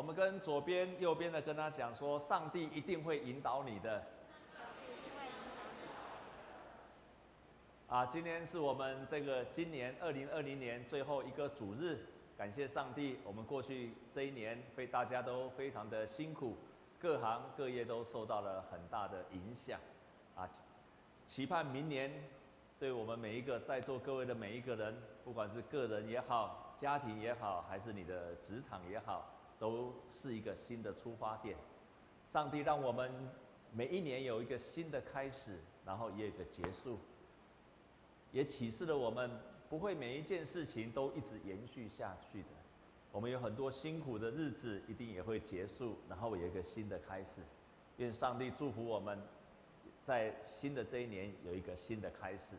我们跟左边、右边的跟他讲说，上帝一定会引导你的。啊，今天是我们这个今年二零二零年最后一个主日，感谢上帝，我们过去这一年被大家都非常的辛苦，各行各业都受到了很大的影响。啊，期盼明年，对我们每一个在座各位的每一个人，不管是个人也好，家庭也好，还是你的职场也好，都是一个新的出发点。上帝让我们每一年有一个新的开始，然后也有一个结束。也启示了我们，不会每一件事情都一直延续下去的。我们有很多辛苦的日子，一定也会结束，然后有一个新的开始。愿上帝祝福我们，在新的这一年有一个新的开始。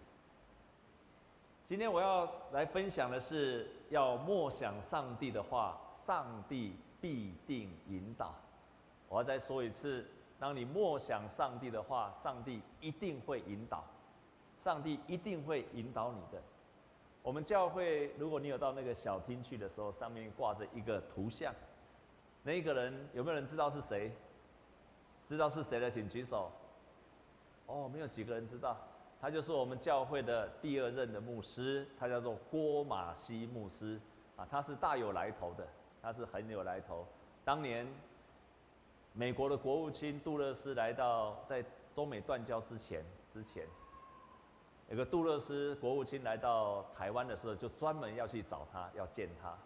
今天我要来分享的是，要默想上帝的话，上帝必定引导。我要再说一次，当你默想上帝的话，上帝一定会引导。上帝一定会引导你的。我们教会，如果你有到那个小厅去的时候，上面挂着一个图像，那一个人有没有人知道是谁？知道是谁的，请举手。哦，没有几个人知道。他就是我们教会的第二任的牧师，他叫做郭马西牧师啊，他是大有来头的，他是很有来头。当年美国的国务卿杜勒斯来到，在中美断交之前之前。有个杜勒斯国务卿来到台湾的时候，就专门要去找他，要见他。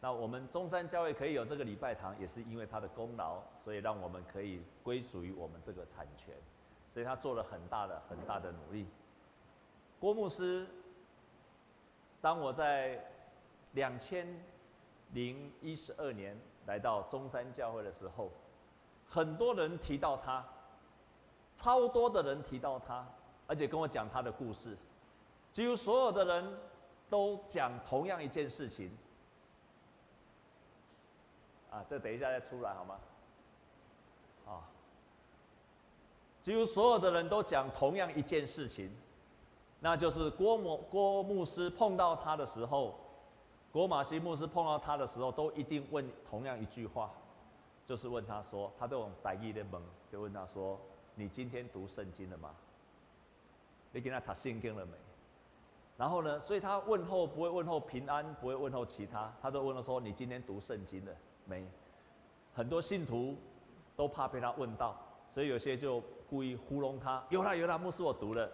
那我们中山教会可以有这个礼拜堂，也是因为他的功劳，所以让我们可以归属于我们这个产权。所以他做了很大的、很大的努力。郭牧师，当我在两千零一十二年来到中山教会的时候，很多人提到他，超多的人提到他。而且跟我讲他的故事，几乎所有的人都讲同样一件事情。啊，这等一下再出来好吗？啊，几乎所有的人都讲同样一件事情，那就是郭某郭牧师碰到他的时候，国马西牧师碰到他的时候，都一定问同样一句话，就是问他说，他都用台语的问，就问他说：“你今天读圣经了吗？”你给他他圣经了没？然后呢？所以他问候不会问候平安，不会问候其他，他都问了说：“你今天读圣经了没？”很多信徒都怕被他问到，所以有些就故意糊弄他。有啦有啦，牧师我读了。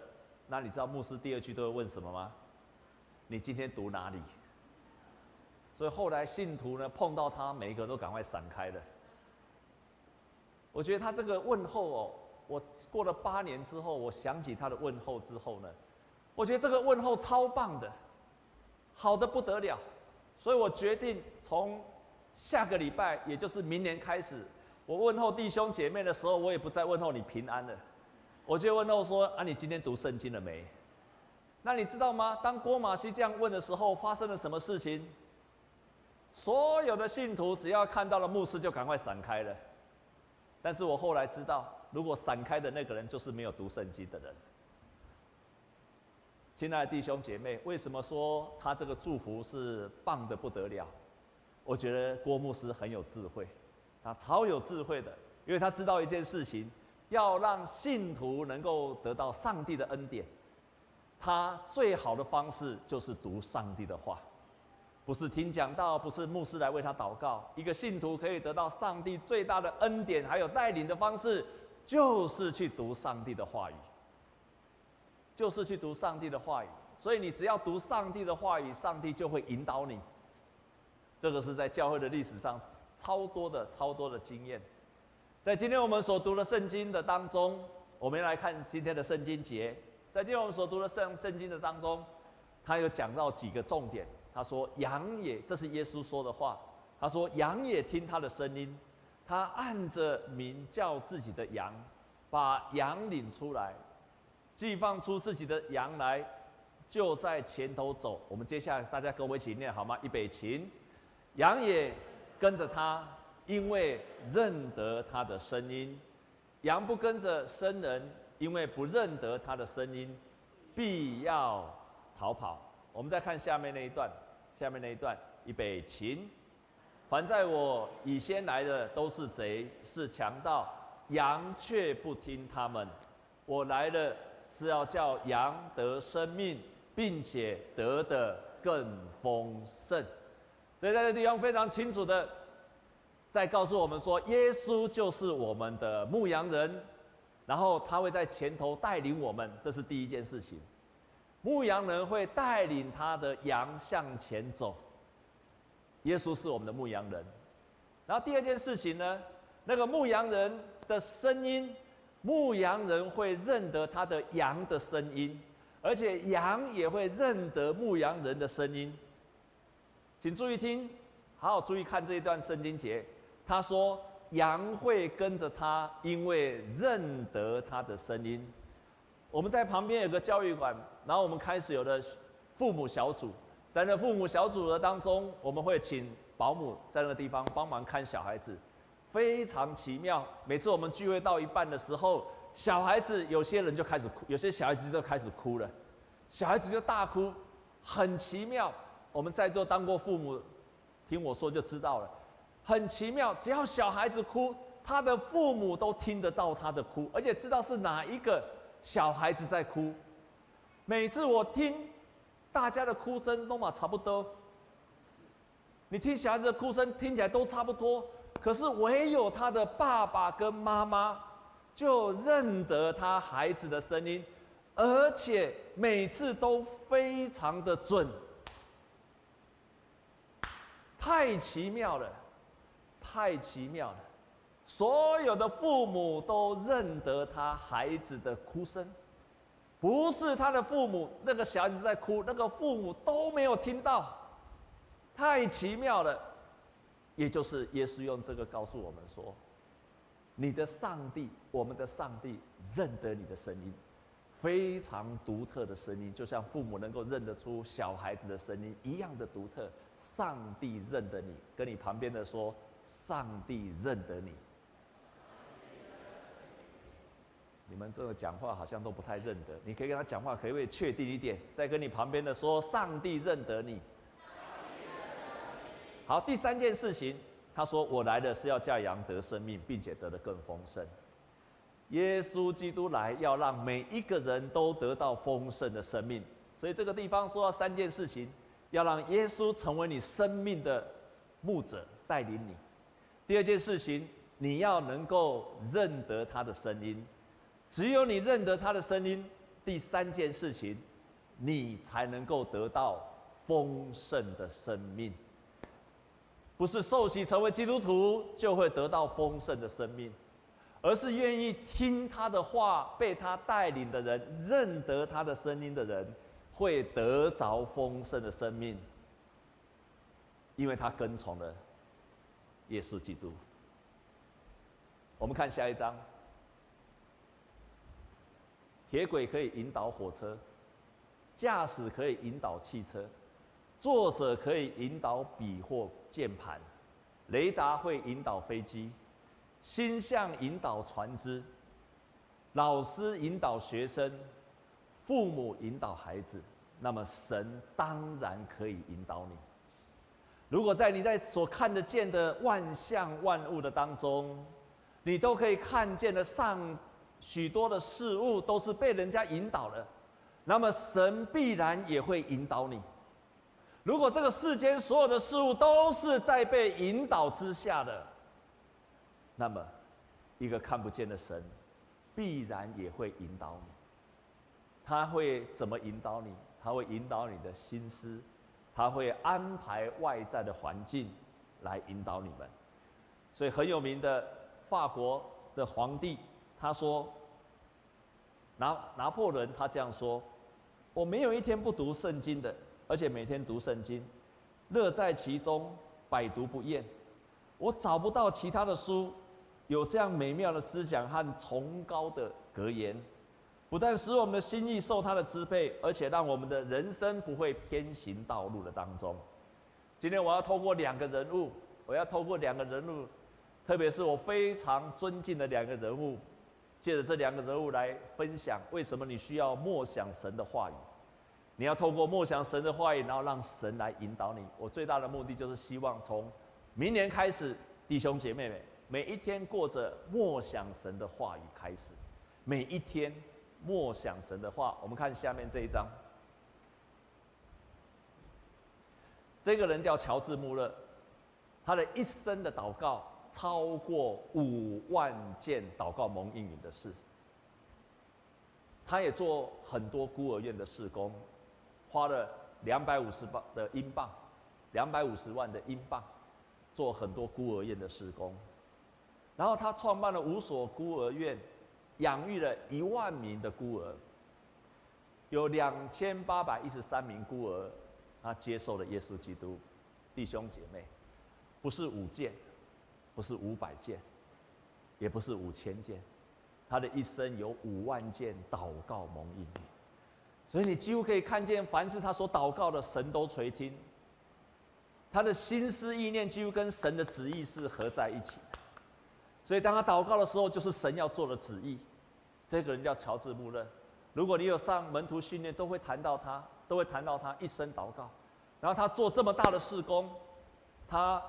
那你知道牧师第二句都会问什么吗？你今天读哪里？所以后来信徒呢碰到他，每一个都赶快闪开了。我觉得他这个问候哦。我过了八年之后，我想起他的问候之后呢，我觉得这个问候超棒的，好的不得了，所以我决定从下个礼拜，也就是明年开始，我问候弟兄姐妹的时候，我也不再问候你平安了，我就问候说：啊，你今天读圣经了没？那你知道吗？当郭马西这样问的时候，发生了什么事情？所有的信徒只要看到了牧师，就赶快闪开了。但是我后来知道，如果闪开的那个人就是没有读圣经的人。亲爱的弟兄姐妹，为什么说他这个祝福是棒的不得了？我觉得郭牧师很有智慧，他超有智慧的，因为他知道一件事情，要让信徒能够得到上帝的恩典，他最好的方式就是读上帝的话。不是听讲道，不是牧师来为他祷告。一个信徒可以得到上帝最大的恩典，还有带领的方式，就是去读上帝的话语，就是去读上帝的话语。所以你只要读上帝的话语，上帝就会引导你。这个是在教会的历史上超多的、超多的经验。在今天我们所读的圣经的当中，我们来看今天的圣经节。在今天我们所读的圣圣经的当中，他有讲到几个重点。他说：“羊也，这是耶稣说的话。他说，羊也听他的声音，他按着名叫自己的羊，把羊领出来，既放出自己的羊来，就在前头走。我们接下来大家跟我一起念好吗？预备起，羊也跟着他，因为认得他的声音。羊不跟着生人，因为不认得他的声音，必要逃跑。我们再看下面那一段。”下面那一段，预备起，凡在我以先来的都是贼，是强盗，羊却不听他们。我来了是要叫羊得生命，并且得的更丰盛。所以在这地方非常清楚的在告诉我们说，耶稣就是我们的牧羊人，然后他会在前头带领我们，这是第一件事情。牧羊人会带领他的羊向前走。耶稣是我们的牧羊人，然后第二件事情呢，那个牧羊人的声音，牧羊人会认得他的羊的声音，而且羊也会认得牧羊人的声音。请注意听，好好注意看这一段圣经节。他说，羊会跟着他，因为认得他的声音。我们在旁边有个教育馆，然后我们开始有了父母小组。在那父母小组的当中，我们会请保姆在那个地方帮忙看小孩子，非常奇妙。每次我们聚会到一半的时候，小孩子有些人就开始哭，有些小孩子就开始哭了，小孩子就大哭，很奇妙。我们在座当过父母，听我说就知道了，很奇妙。只要小孩子哭，他的父母都听得到他的哭，而且知道是哪一个小孩子在哭。每次我听。大家的哭声都嘛差不多，你听小孩子的哭声听起来都差不多，可是唯有他的爸爸跟妈妈就认得他孩子的声音，而且每次都非常的准，太奇妙了，太奇妙了，所有的父母都认得他孩子的哭声。不是他的父母，那个小孩子在哭，那个父母都没有听到，太奇妙了。也就是耶稣用这个告诉我们说：“你的上帝，我们的上帝认得你的声音，非常独特的声音，就像父母能够认得出小孩子的声音一样的独特。上帝认得你，跟你旁边的说，上帝认得你。”我们这个讲话好像都不太认得，你可以跟他讲话，可不可以确定一点？再跟你旁边的说，上帝认得你。好，第三件事情，他说我来的是要叫羊得生命，并且得的更丰盛。耶稣基督来要让每一个人都得到丰盛的生命，所以这个地方说到三件事情，要让耶稣成为你生命的牧者，带领你。第二件事情，你要能够认得他的声音。只有你认得他的声音，第三件事情，你才能够得到丰盛的生命。不是受洗成为基督徒就会得到丰盛的生命，而是愿意听他的话、被他带领的人、认得他的声音的人，会得着丰盛的生命，因为他跟从了耶稣基督。我们看下一章。铁轨可以引导火车，驾驶可以引导汽车，作者可以引导笔或键盘，雷达会引导飞机，星象引导船只，老师引导学生，父母引导孩子，那么神当然可以引导你。如果在你在所看得见的万象万物的当中，你都可以看见的上。许多的事物都是被人家引导的，那么神必然也会引导你。如果这个世间所有的事物都是在被引导之下的，那么一个看不见的神必然也会引导你。他会怎么引导你？他会引导你的心思，他会安排外在的环境来引导你们。所以很有名的法国的皇帝。他说：“拿拿破仑他这样说，我没有一天不读圣经的，而且每天读圣经，乐在其中，百读不厌。我找不到其他的书有这样美妙的思想和崇高的格言，不但使我们的心意受他的支配，而且让我们的人生不会偏行道路的当中。今天我要透过两个人物，我要透过两个人物，特别是我非常尊敬的两个人物。”借着这两个人物来分享，为什么你需要默想神的话语？你要透过默想神的话语，然后让神来引导你。我最大的目的就是希望从明年开始，弟兄姐妹们，每一天过着默想神的话语开始，每一天默想神的话。我们看下面这一章，这个人叫乔治·穆勒，他的一生的祷告超过五万件祷告蒙应允的事。他也做很多孤儿院的事工，花了两百五十万的英镑，两百五十万的英镑，做很多孤儿院的事工。然后他创办了五所孤儿院，养育了一万名的孤儿，有两千八百一十三名孤儿，他接受了耶稣基督。弟兄姐妹，不是五件，不是五百件，也不是五千件。他的一生有五万件祷告蒙应允，所以你几乎可以看见，凡是他所祷告的，神都垂听。他的心思意念几乎跟神的旨意是合在一起，所以当他祷告的时候，就是神要做的旨意。这个人叫乔治·穆勒，如果你有上门徒训练，都会谈到他，都会谈到他一生祷告。然后他做这么大的事工，他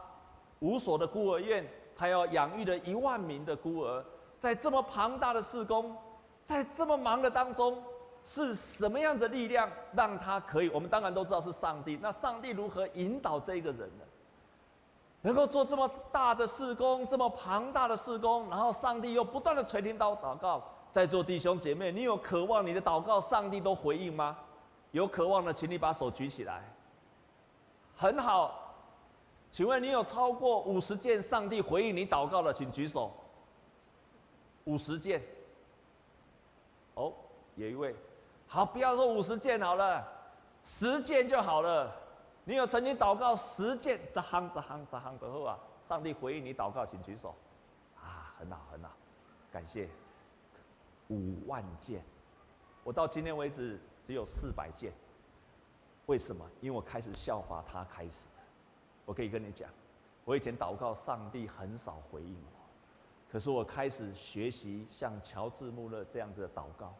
五所的孤儿院，他要养育了一万名的孤儿。在这么庞大的事工，在这么忙的当中，是什么样的力量让他可以？我们当然都知道是上帝。那上帝如何引导这个人呢？能够做这么大的事工，这么庞大的事工，然后上帝又不断的垂听到祷告。在座弟兄姐妹，你有渴望你的祷告上帝都回应吗？有渴望的，请你把手举起来。很好，请问你有超过五十件上帝回应你祷告的，请举手。五十件，哦，有一位，好，不要说五十件好了，十件就好了。你有曾经祷告十件，这行这行这行的话，上帝回应你祷告，请举手。啊，很好很好，感谢。五万件，我到今天为止只有四百件。为什么？因为我开始效法他开始。我可以跟你讲，我以前祷告，上帝很少回应我。可是我开始学习像乔治·穆勒这样子的祷告，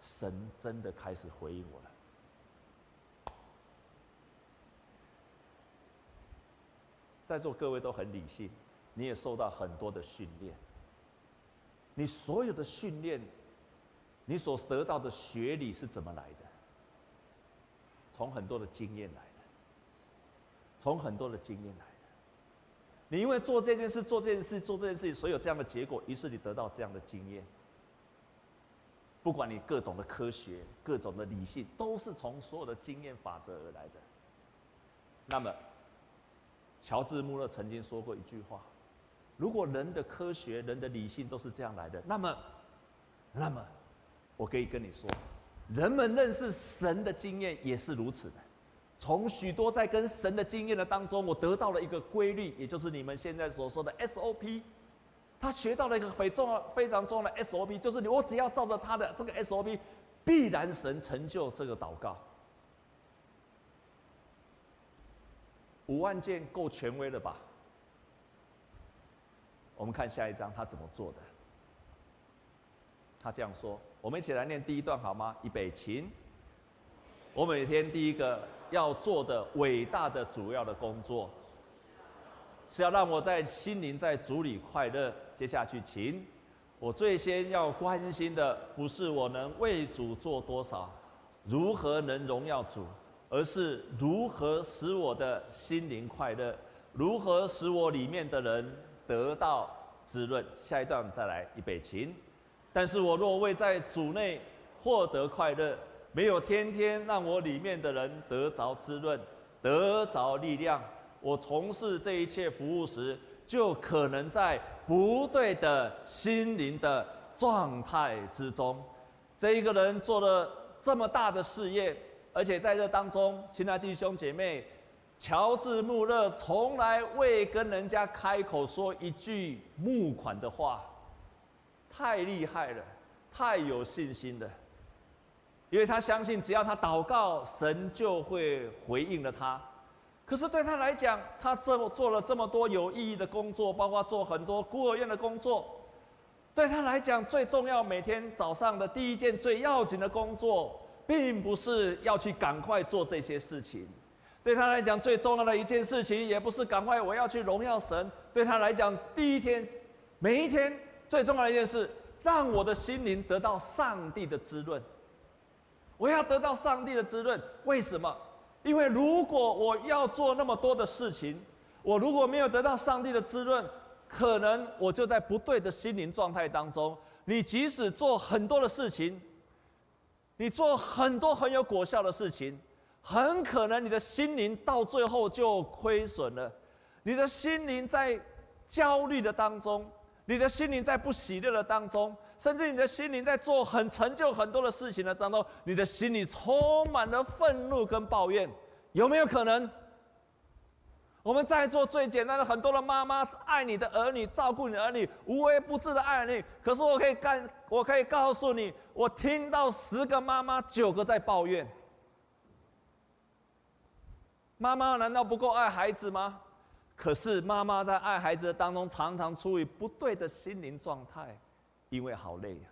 神真的开始回应我了。在座各位都很理性，你也受到很多的训练。你所有的训练，你所得到的学理是怎么来的？从很多的经验来，从很多的经验来的。你因为做这件事、做这件事、做这件事情，所以有这样的结果，于是你得到这样的经验。不管你各种的科学、各种的理性，都是从所有的经验法则而来的。那么，乔治·穆勒曾经说过一句话：如果人的科学、人的理性都是这样来的，那么，那么，我可以跟你说，人们认识神的经验也是如此的。从许多在跟神的经验的当中，我得到了一个规律，也就是你们现在所说的 SOP。他学到了一个非重要、非常重要的 SOP，就是你我只要照着他的这个 SOP，必然神成就这个祷告。五万件够权威了吧？我们看下一章他怎么做的。他这样说：我们一起来念第一段好吗？预备，请。我每天第一个。要做的伟大的主要的工作，是要让我在心灵在主里快乐。接下去，请我最先要关心的，不是我能为主做多少，如何能荣耀主，而是如何使我的心灵快乐，如何使我里面的人得到滋润。下一段再来预备，请。但是我若未在主内获得快乐，没有天天让我里面的人得着滋润，得着力量。我从事这一切服务时，就可能在不对的心灵的状态之中。这一个人做了这么大的事业，而且在这当中，亲爱弟兄姐妹，乔治·穆勒从来未跟人家开口说一句募款的话，太厉害了，太有信心了。因为他相信，只要他祷告，神就会回应了他。可是对他来讲，他这么做了这么多有意义的工作，包括做很多孤儿院的工作。对他来讲，最重要每天早上的第一件最要紧的工作，并不是要去赶快做这些事情。对他来讲，最重要的一件事情，也不是赶快我要去荣耀神。对他来讲，第一天，每一天最重要的一件事，让我的心灵得到上帝的滋润。我要得到上帝的滋润，为什么？因为如果我要做那么多的事情，我如果没有得到上帝的滋润，可能我就在不对的心灵状态当中。你即使做很多的事情，你做很多很有果效的事情，很可能你的心灵到最后就亏损了。你的心灵在焦虑的当中，你的心灵在不喜乐的当中。甚至你的心灵在做很成就很多的事情的当中，你的心里充满了愤怒跟抱怨，有没有可能？我们在做最简单的很多的妈妈爱你的儿女，照顾你儿女，无微不至的爱你。可是我可以干，我可以告诉你，我听到十个妈妈九个在抱怨。妈妈难道不够爱孩子吗？可是妈妈在爱孩子的当中，常常处于不对的心灵状态。因为好累呀，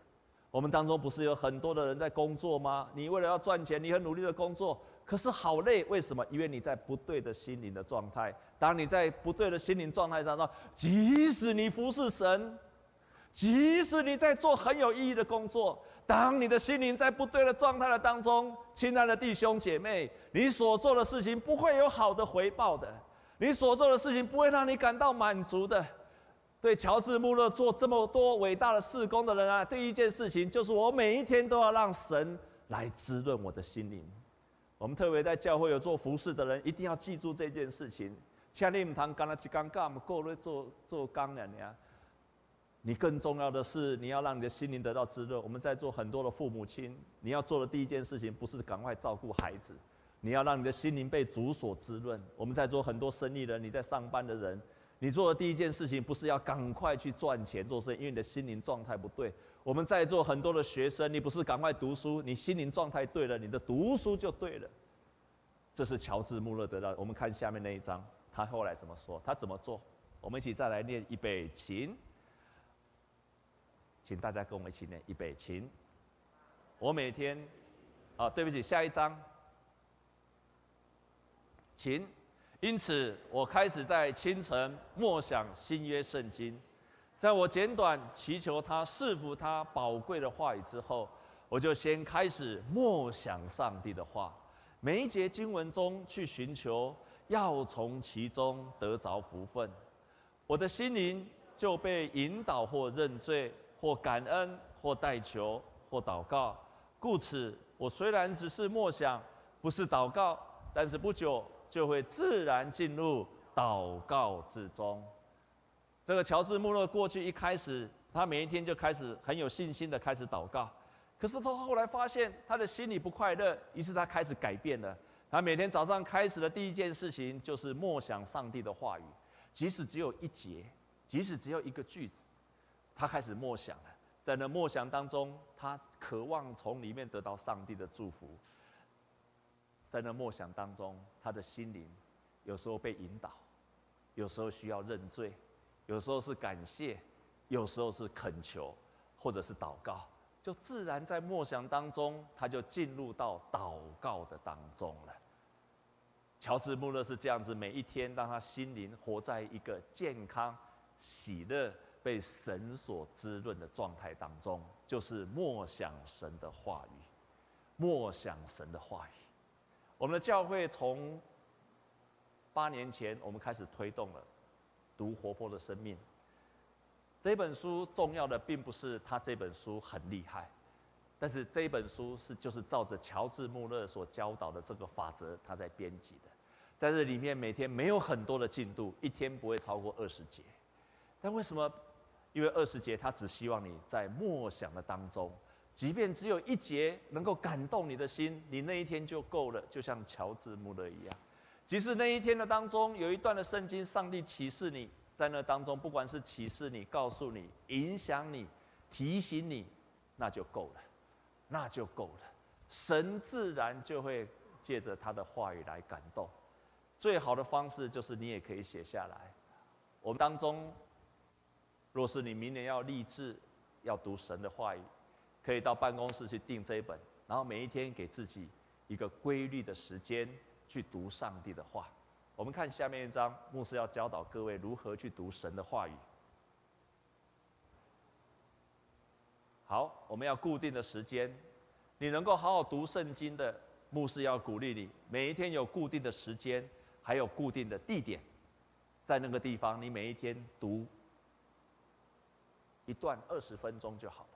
我们当中不是有很多的人在工作吗？你为了要赚钱，你很努力的工作，可是好累，为什么？因为你在不对的心灵的状态。当你在不对的心灵状态当中，即使你服侍神，即使你在做很有意义的工作，当你的心灵在不对的状态的当中，亲爱的弟兄姐妹，你所做的事情不会有好的回报的，你所做的事情不会让你感到满足的。对乔治·穆勒做这么多伟大的事工的人啊，第一件事情就是我每一天都要让神来滋润我的心灵。我们特别在教会有做服侍的人，一定要记住这件事情。千里母堂干了几刚干，我们够了做做刚两年。你更重要的是，你要让你的心灵得到滋润。我们在做很多的父母亲，你要做的第一件事情，不是赶快照顾孩子，你要让你的心灵被主所滋润。我们在做很多生意人，你在上班的人。你做的第一件事情不是要赶快去赚钱做生意，因为你的心灵状态不对。我们在座很多的学生，你不是赶快读书，你心灵状态对了，你的读书就对了。这是乔治·穆勒得到。我们看下面那一章，他后来怎么说？他怎么做？我们一起再来念预备起，请大家跟我们一起念预备起。我每天，啊，对不起，下一章，请。因此，我开始在清晨默想新约圣经。在我简短祈求他赐福他宝贵的话语之后，我就先开始默想上帝的话，每一节经文中去寻求，要从其中得着福分。我的心灵就被引导或认罪，或感恩，或代求，或祷告。故此，我虽然只是默想，不是祷告，但是不久。就会自然进入祷告之中。这个乔治·穆勒过去一开始，他每一天就开始很有信心的开始祷告。可是他后来发现他的心里不快乐，于是他开始改变了。他每天早上开始的第一件事情就是默想上帝的话语，即使只有一节，即使只有一个句子，他开始默想了。在那默想当中，他渴望从里面得到上帝的祝福。在那默想当中，他的心灵有时候被引导，有时候需要认罪，有时候是感谢，有时候是恳求，或者是祷告，就自然在默想当中，他就进入到祷告的当中了。乔治·穆勒是这样子，每一天让他心灵活在一个健康、喜乐、被神所滋润的状态当中，就是默想神的话语，默想神的话语。我们的教会从八年前，我们开始推动了读活泼的生命。这本书重要的并不是他这本书很厉害，但是这本书是就是照着乔治·穆勒所教导的这个法则，他在编辑的。在这里面，每天没有很多的进度，一天不会超过二十节。但为什么？因为二十节，他只希望你在默想的当中。即便只有一节能够感动你的心，你那一天就够了，就像乔治·穆勒一样。即使那一天的当中有一段的圣经，上帝启示你，在那当中，不管是启示你、告诉你、影响你、提醒你，那就够了，那就够了。神自然就会借着他的话语来感动。最好的方式就是你也可以写下来。我们当中，若是你明年要立志要读神的话语。可以到办公室去订这一本，然后每一天给自己一个规律的时间，去读上帝的话。我们看下面一章，牧师要教导各位如何去读神的话语。好，我们要固定的时间，你能够好好读圣经的，牧师要鼓励你，每一天有固定的时间，还有固定的地点，在那个地方，你每一天读一段二十分钟就好，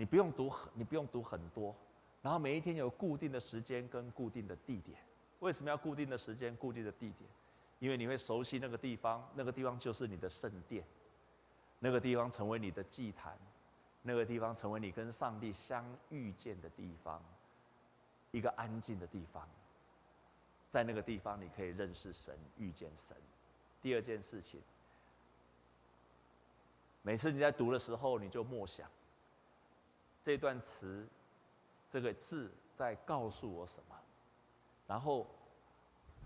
你不用读，你不用读很多，然后每一天有固定的时间跟固定的地点。为什么要固定的时间、固定的地点？因为你会熟悉那个地方，那个地方就是你的圣殿，那个地方成为你的祭坛。那个地方成为你跟上帝相遇见的地方，一个安静的地方。在那个地方，你可以认识神、遇见神。第二件事情，每次你在读的时候，你就默想这段词、这个字在告诉我什么。然后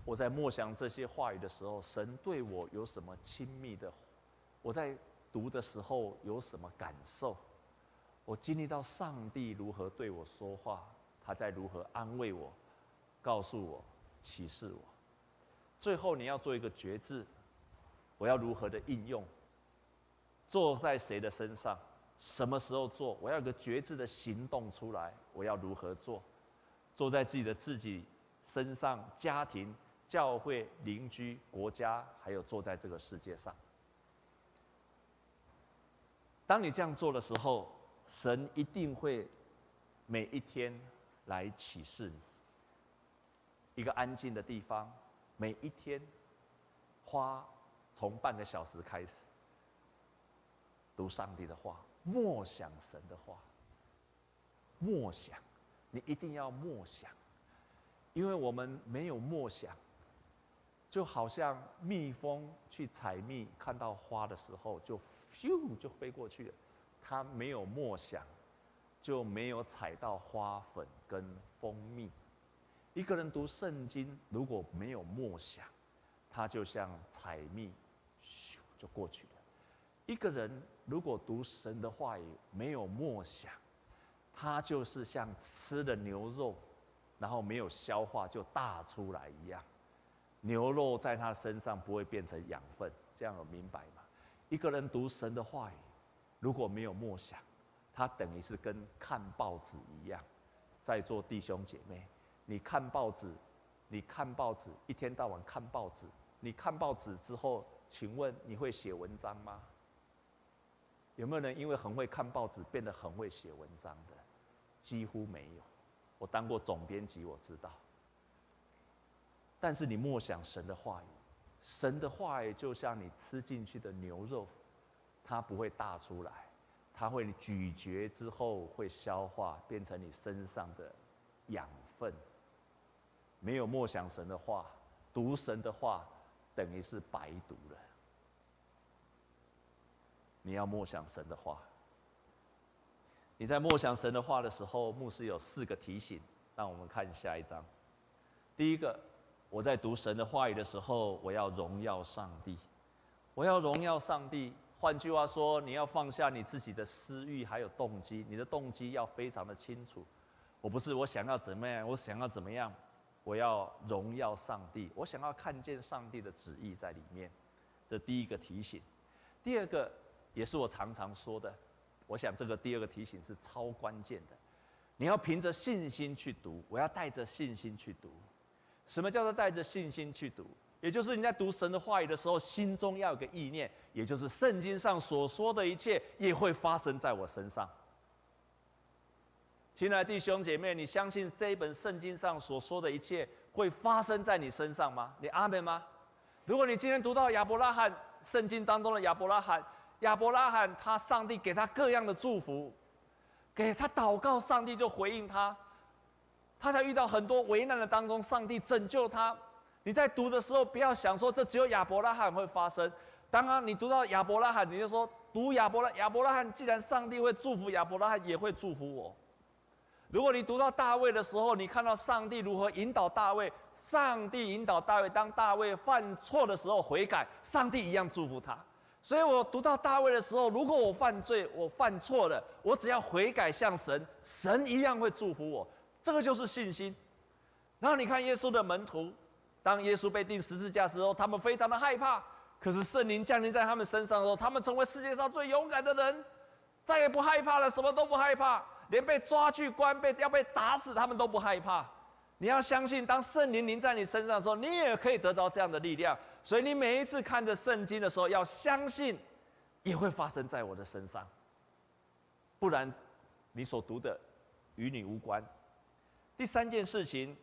我在默想这些话语的时候，神对我有什么亲密的？我在读的时候有什么感受？我经历到上帝如何对我说话，他在如何安慰我，告诉我，启示我。最后你要做一个决志，我要如何的应用？做在谁的身上？什么时候做？我要有个决志的行动出来。我要如何做？做在自己的自己身上、家庭、教会、邻居、国家，还有做在这个世界上。当你这样做的时候，神一定会每一天来启示你一个安静的地方，每一天花从半个小时开始读上帝的话，默想神的话，默想，你一定要默想，因为我们没有默想，就好像蜜蜂去采蜜，看到花的时候就咻就飞过去了。他没有默想，就没有采到花粉跟蜂蜜。一个人读圣经，如果没有默想，他就像采蜜，咻就过去了。一个人如果读神的话语，没有默想，他就是像吃了牛肉，然后没有消化就大出来一样。牛肉在他身上不会变成养分，这样有明白吗？一个人读神的话语。如果没有默想，他等于是跟看报纸一样。在座弟兄姐妹，你看报纸，你看报纸，一天到晚看报纸。你看报纸之后，请问你会写文章吗？有没有人因为很会看报纸，变得很会写文章的？几乎没有。我当过总编辑，我知道。但是你默想神的话语，神的话语就像你吃进去的牛肉。它不会大出来，它会咀嚼之后会消化，变成你身上的养分。没有默想神的话，读神的话，等于是白读了。你要默想神的话。你在默想神的话的时候，牧师有四个提醒，让我们看下一章。第一个，我在读神的话语的时候，我要荣耀上帝，我要荣耀上帝。换句话说，你要放下你自己的私欲，还有动机。你的动机要非常的清楚。我不是我想要怎么样，我想要怎么样，我要荣耀上帝，我想要看见上帝的旨意在里面。这第一个提醒。第二个也是我常常说的，我想这个第二个提醒是超关键的。你要凭着信心去读，我要带着信心去读。什么叫做带着信心去读？也就是你在读神的话语的时候，心中要有个意念，也就是圣经上所说的一切也会发生在我身上。亲爱的弟兄姐妹，你相信这一本圣经上所说的一切会发生在你身上吗？你阿门吗？如果你今天读到亚伯拉罕，圣经当中的亚伯拉罕，亚伯拉罕他上帝给他各样的祝福，给他祷告，上帝就回应他，他在遇到很多危难的当中，上帝拯救他。你在读的时候，不要想说这只有亚伯拉罕会发生。当然，你读到亚伯拉罕，你就说读亚伯拉亚伯拉罕，既然上帝会祝福亚伯拉罕，也会祝福我。如果你读到大卫的时候，你看到上帝如何引导大卫，上帝引导大卫，当大卫犯错的时候悔改，上帝一样祝福他。所以我读到大卫的时候，如果我犯罪，我犯错了，我只要悔改向神，神一样会祝福我。这个就是信心。然后你看耶稣的门徒。当耶稣被钉十字架的时候，他们非常的害怕。可是圣灵降临在他们身上的时候，他们成为世界上最勇敢的人，再也不害怕了，什么都不害怕，连被抓去关、被要被打死，他们都不害怕。你要相信，当圣灵临在你身上的时候，你也可以得到这样的力量。所以你每一次看着圣经的时候，要相信，也会发生在我的身上。不然，你所读的与你无关。第三件事情，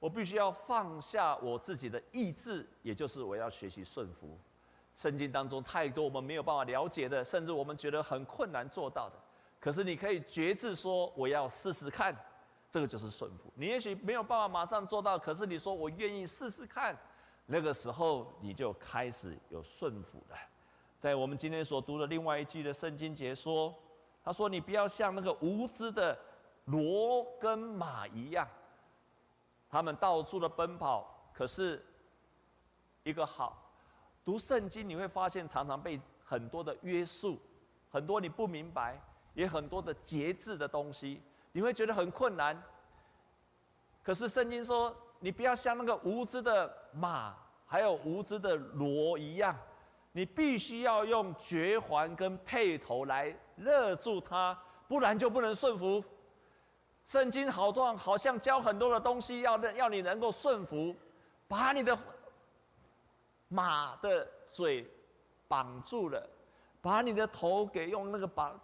我必须要放下我自己的意志，也就是我要学习顺服。圣经当中太多我们没有办法了解的，甚至我们觉得很困难做到的，可是你可以决志说，我要试试看。这个就是顺服。你也许没有办法马上做到，可是你说我愿意试试看，那个时候你就开始有顺服了。在我们今天所读的另外一句的圣经节说，他说：“你不要像那个无知的骡跟马一样，他们到处的奔跑。可是，一个好读圣经，你会发现常常被很多的约束，很多你不明白，也很多的节制的东西。”你会觉得很困难，可是圣经说，你不要像那个无知的马，还有无知的骡一样，你必须要用嚼环跟配头来勒住它，不然就不能顺服。圣经好多好像教很多的东西，要要你能够顺服，把你的马的嘴绑住了，把你的头给用那个绑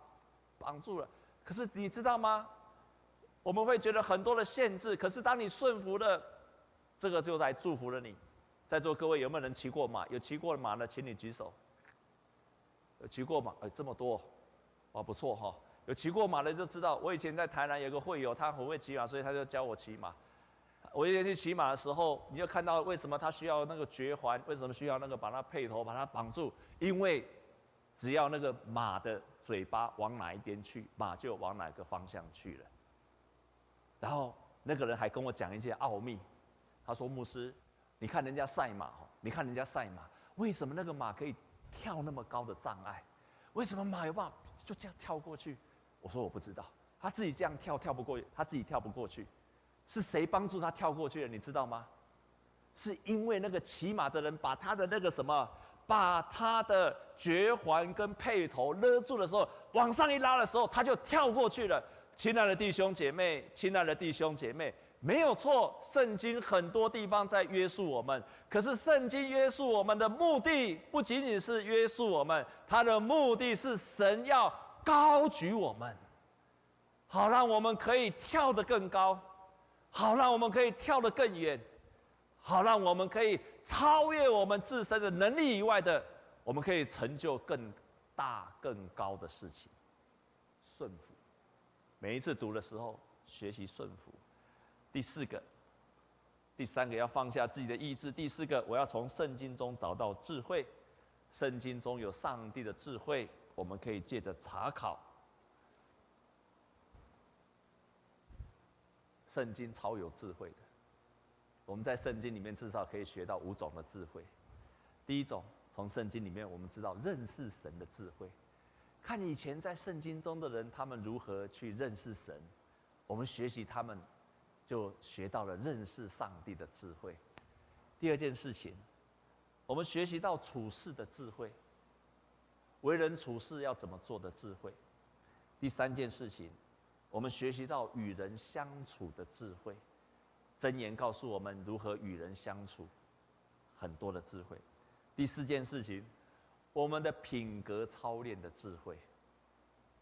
绑住了。可是你知道吗？我们会觉得很多的限制，可是当你顺服了，这个就来祝福了你。在座各位有没有人骑过马？有骑过马的，请你举手。有骑过马？哎，这么多，哦，不错哈。有骑过马的就知道，我以前在台南有个会友，他很会骑马，所以他就教我骑马。我以前去骑马的时候，你就看到为什么他需要那个绝环，为什么需要那个把它配头把它绑住？因为只要那个马的嘴巴往哪一边去，马就往哪个方向去了。然后那个人还跟我讲一件奥秘，他说：“牧师，你看人家赛马，你看人家赛马，为什么那个马可以跳那么高的障碍？为什么马有办法就这样跳过去？”我说：“我不知道，他自己这样跳跳不过，他自己跳不过去，是谁帮助他跳过去的？你知道吗？是因为那个骑马的人把他的那个什么，把他的绝环跟配头勒住的时候，往上一拉的时候，他就跳过去了。”亲爱的弟兄姐妹，亲爱的弟兄姐妹，没有错，圣经很多地方在约束我们。可是，圣经约束我们的目的不仅仅是约束我们，它的目的是神要高举我们，好让我们可以跳得更高，好让我们可以跳得更远，好让我们可以超越我们自身的能力以外的，我们可以成就更大更高的事情，顺服。每一次读的时候，学习顺服。第四个，第三个要放下自己的意志。第四个，我要从圣经中找到智慧。圣经中有上帝的智慧，我们可以借着查考。圣经超有智慧的，我们在圣经里面至少可以学到五种的智慧。第一种，从圣经里面我们知道认识神的智慧。看以前在圣经中的人，他们如何去认识神，我们学习他们，就学到了认识上帝的智慧。第二件事情，我们学习到处事的智慧，为人处事要怎么做的智慧。第三件事情，我们学习到与人相处的智慧，箴言告诉我们如何与人相处，很多的智慧。第四件事情。我们的品格操练的智慧。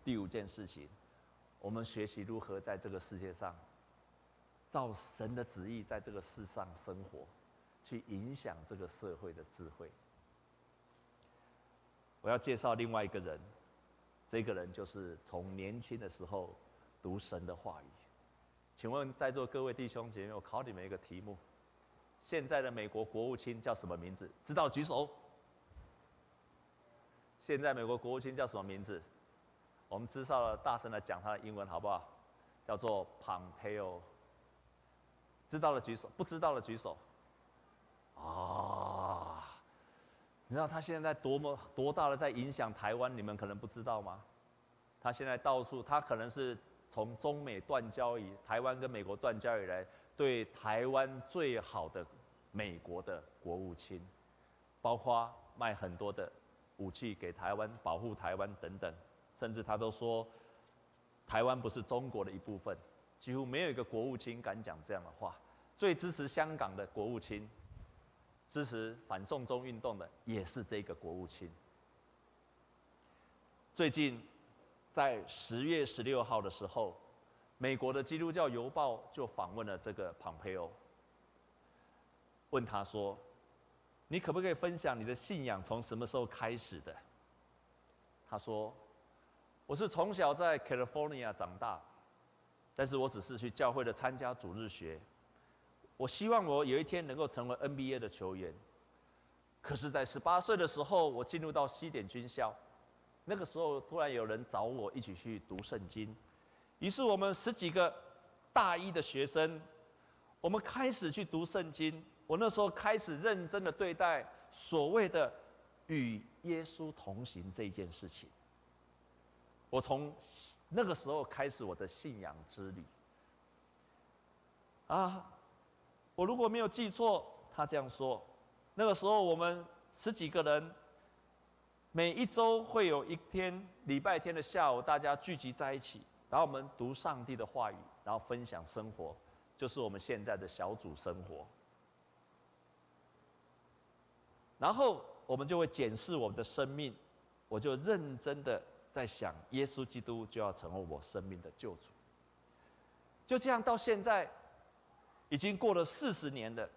第五件事情，我们学习如何在这个世界上，照神的旨意在这个世上生活，去影响这个社会的智慧。我要介绍另外一个人，这个人就是从年轻的时候读神的话语。请问在座各位弟兄姐妹，我考你们一个题目：现在的美国国务卿叫什么名字？知道举手。现在美国国务卿叫什么名字？我们知道了，大声的讲他的英文好不好？叫做 Pompeo。知道了举手，不知道的举手。啊！你知道他现在多么多大的在影响台湾？你们可能不知道吗？他现在到处，他可能是从中美断交以台湾跟美国断交以来，对台湾最好的美国的国务卿，包括卖很多的武器给台湾，保护台湾等等，甚至他都说台湾不是中国的一部分，几乎没有一个国务卿敢讲这样的话。最支持香港的国务卿，支持反送中运动的也是这个国务卿。最近在十月十六号的时候，美国的《基督教邮报》就访问了这个庞佩欧。问他说：“你可不可以分享你的信仰从什么时候开始的？”他说：“我是从小在 California 长大，但是我只是去教会的参加主日学。我希望我有一天能够成为 NBA 的球员。可是，在十八岁的时候，我进入到西点军校，那个时候突然有人找我一起去读圣经，于是我们十几个大一的学生，我们开始去读圣经。”我那时候开始认真的对待所谓的与耶稣同行这件事情。我从那个时候开始我的信仰之旅。啊，我如果没有记错，他这样说，那个时候我们十几个人，每一周会有一天礼拜天的下午，大家聚集在一起，然后我们读上帝的话语，然后分享生活，就是我们现在的小组生活。然后我们就会检视我们的生命，我就认真的在想，耶稣基督就要成为我生命的救主。就这样到现在，已经过了四十年了。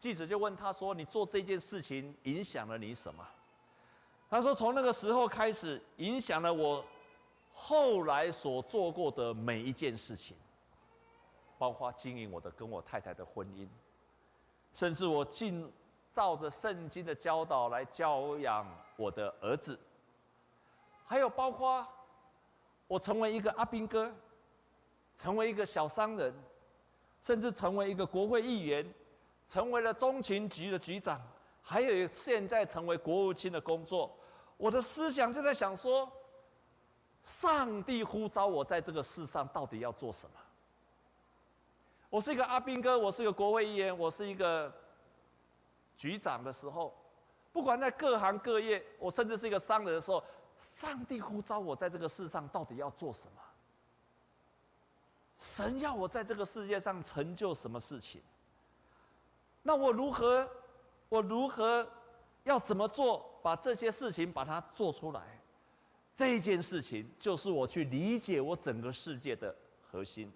记者就问他说：“你做这件事情影响了你什么？”他说：“从那个时候开始，影响了我后来所做过的每一件事情，包括经营我的跟我太太的婚姻，甚至我进。”照着圣经的教导来教养我的儿子，还有包括我成为一个阿兵哥，成为一个小商人，甚至成为一个国会议员，成为了中情局的局长，还有现在成为国务卿的工作，我的思想就在想说，上帝呼召我在这个世上到底要做什么？我是一个阿兵哥，我是一个国会议员，我是一个。局长的时候，不管在各行各业，我甚至是一个商人的时候，上帝呼召我在这个世上到底要做什么？神要我在这个世界上成就什么事情？那我如何？我如何要怎么做？把这些事情把它做出来？这一件事情就是我去理解我整个世界的核心。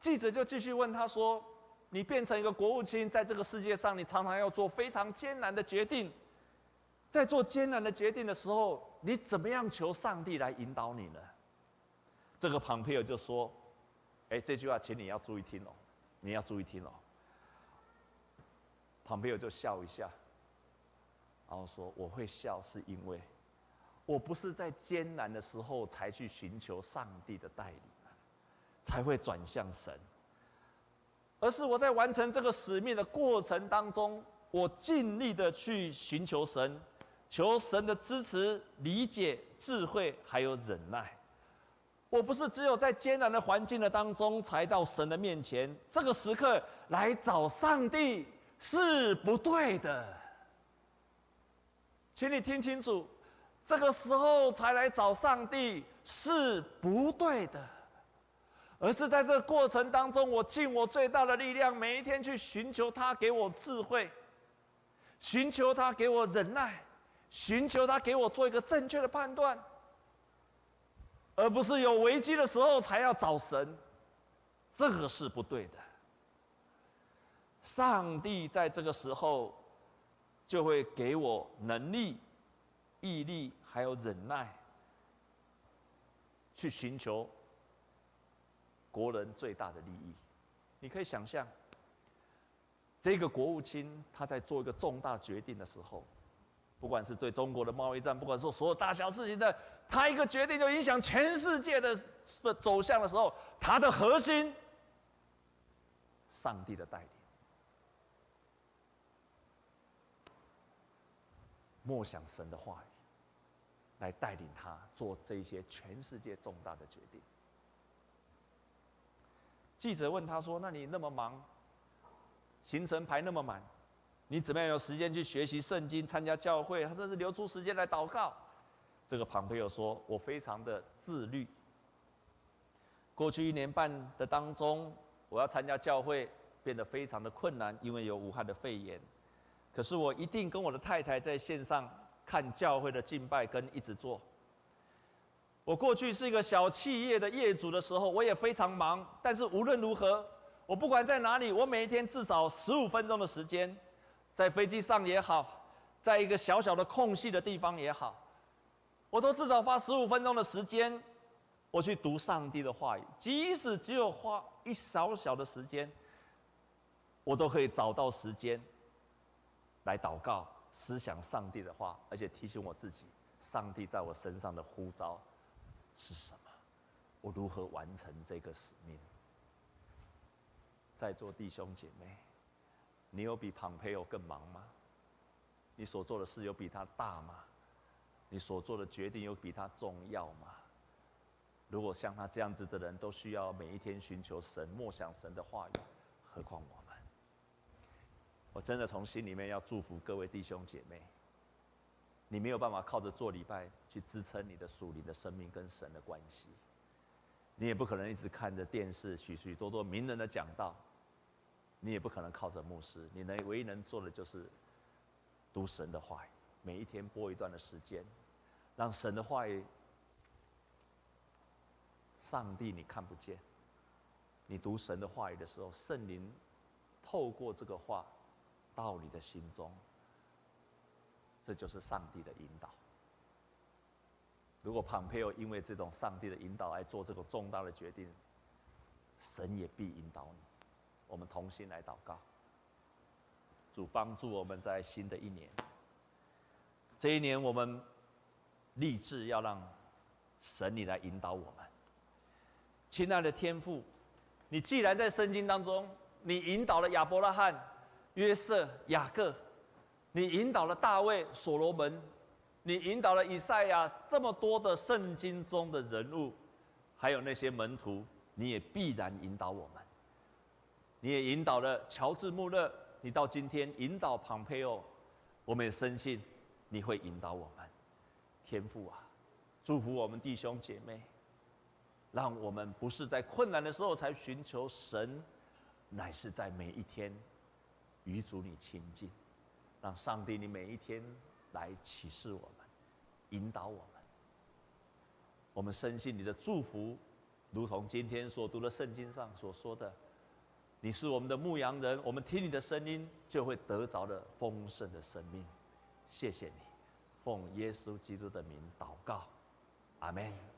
记者就继续问他说。你变成一个国务卿，在这个世界上，你常常要做非常艰难的决定。在做艰难的决定的时候，你怎么样求上帝来引导你呢？这个庞佩尔就说：“哎，这句话，请你要注意听哦，你要注意听哦。”庞佩尔就笑一下，然后说：“我会笑，是因为我不是在艰难的时候才去寻求上帝的带领，才会转向神。”而是我在完成这个使命的过程当中，我尽力的去寻求神，求神的支持、理解、智慧，还有忍耐。我不是只有在艰难的环境的当中才到神的面前，这个时刻来找上帝是不对的。请你听清楚，这个时候才来找上帝是不对的。而是在这个过程当中，我尽我最大的力量，每一天去寻求他给我智慧，寻求他给我忍耐，寻求他给我做一个正确的判断，而不是有危机的时候才要找神，这个是不对的。上帝在这个时候就会给我能力、毅力，还有忍耐，去寻求。国人最大的利益，你可以想象，这个国务卿他在做一个重大决定的时候，不管是对中国的贸易战，不管说所有大小事情的，他一个决定就影响全世界的的走向的时候，他的核心，上帝的带领，默想神的话语，来带领他做这些全世界重大的决定。记者问他说：“那你那么忙，行程排那么满，你怎么样有时间去学习圣经、参加教会，甚至留出时间来祷告？这个庞培欧说：“我非常的自律。过去一年半的当中，我要参加教会变得非常的困难，因为有武汉的肺炎。可是我一定跟我的太太在线上看教会的敬拜，跟一直做。我过去是一个小企业的业主的时候，我也非常忙。但是无论如何，我不管在哪里，我每一天至少十五分钟的时间，在飞机上也好，在一个小小的空隙的地方也好。”我都至少花十五分钟的时间，我去读上帝的话语，即使只有花一小小的时间，我都可以找到时间来祷告、思想上帝的话，而且提醒我自己，上帝在我身上的呼召是什么，我如何完成这个使命。在座弟兄姐妹，你有比庞培友更忙吗？你所做的事有比他大吗？你所做的决定有比他重要吗？如果像他这样子的人都需要每一天寻求神、默想神的话语，何况我们？我真的从心里面要祝福各位弟兄姐妹。你没有办法靠着做礼拜去支撑你的属灵的生命跟神的关系，你也不可能一直看着电视许许多多名人的讲道，你也不可能靠着牧师，你能唯一能做的就是读神的话语，每一天播一段的时间。让神的话语，上帝你看不见，你读神的话语的时候，圣灵透过这个话到你的心中，这就是上帝的引导。如果庞培欧因为这种上帝的引导来做这个重大的决定，神也必引导你。我们同心来祷告，主帮助我们在新的一年，这一年我们。立志要让神你来引导我们，亲爱的天父，你既然在圣经当中，你引导了亚伯拉罕、约瑟、雅各，你引导了大卫、所罗门，你引导了以赛亚，这么多的圣经中的人物，还有那些门徒，你也必然引导我们。你也引导了乔治·穆勒，你到今天引导庞培欧，我们也深信你会引导我们。天父啊，祝福我们弟兄姐妹，让我们不是在困难的时候才寻求神，乃是在每一天与主你亲近，让上帝你每一天来启示我们，引导我们。我们深信你的祝福，如同今天所读的圣经上所说的，你是我们的牧羊人，我们听你的声音就会得着的丰盛的生命。谢谢你。奉耶稣基督的名祷告，阿门。